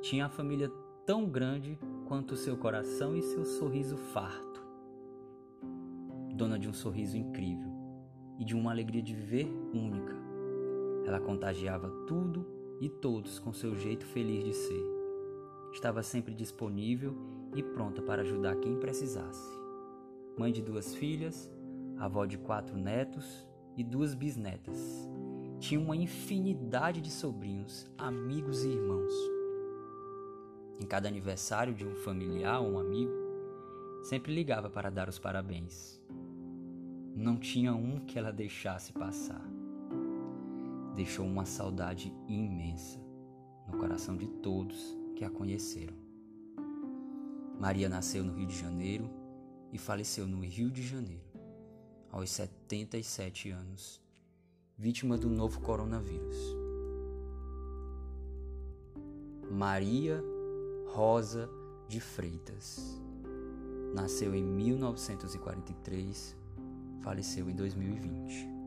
tinha a família tão grande quanto seu coração e seu sorriso farto. Dona de um sorriso incrível e de uma alegria de viver única. Ela contagiava tudo e todos com seu jeito feliz de ser. Estava sempre disponível e pronta para ajudar quem precisasse. Mãe de duas filhas, avó de quatro netos e duas bisnetas. Tinha uma infinidade de sobrinhos, amigos e irmãos. Cada aniversário de um familiar ou um amigo, sempre ligava para dar os parabéns. Não tinha um que ela deixasse passar. Deixou uma saudade imensa no coração de todos que a conheceram. Maria nasceu no Rio de Janeiro e faleceu no Rio de Janeiro, aos 77 anos, vítima do novo coronavírus. Maria Rosa de Freitas. Nasceu em 1943, faleceu em 2020.